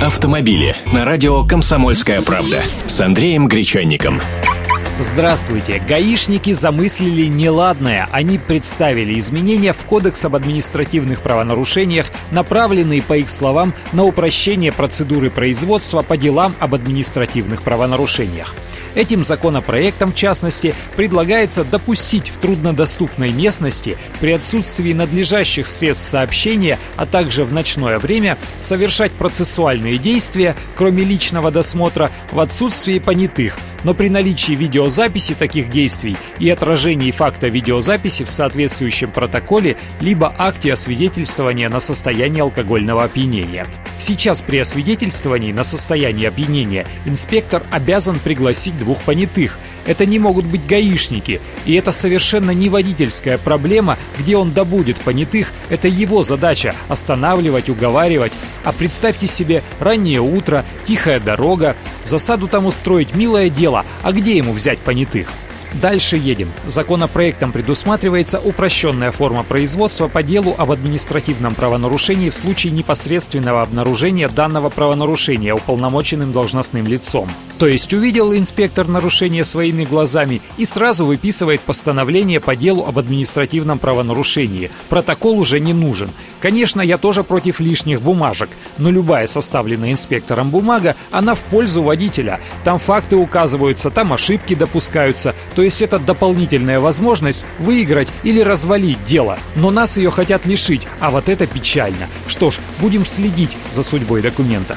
Автомобили на радио «Комсомольская правда» с Андреем Гречанником. Здравствуйте. Гаишники замыслили неладное. Они представили изменения в Кодекс об административных правонарушениях, направленные, по их словам, на упрощение процедуры производства по делам об административных правонарушениях. Этим законопроектом, в частности, предлагается допустить в труднодоступной местности при отсутствии надлежащих средств сообщения, а также в ночное время совершать процессуальные действия, кроме личного досмотра, в отсутствии понятых, но при наличии видеозаписи таких действий и отражении факта видеозаписи в соответствующем протоколе либо акте освидетельствования на состояние алкогольного опьянения. Сейчас при освидетельствовании на состояние опьянения инспектор обязан пригласить двух понятых. Это не могут быть гаишники, и это совершенно не водительская проблема, где он добудет понятых, это его задача – останавливать, уговаривать. А представьте себе раннее утро, тихая дорога, засаду там устроить милое дело, а где ему взять понятых? Дальше едем. Законопроектом предусматривается упрощенная форма производства по делу об административном правонарушении в случае непосредственного обнаружения данного правонарушения уполномоченным должностным лицом. То есть увидел инспектор нарушение своими глазами и сразу выписывает постановление по делу об административном правонарушении. Протокол уже не нужен. Конечно, я тоже против лишних бумажек, но любая составленная инспектором бумага, она в пользу водителя. Там факты указываются, там ошибки допускаются, то есть это дополнительная возможность выиграть или развалить дело. Но нас ее хотят лишить, а вот это печально. Что ж, будем следить за судьбой документа.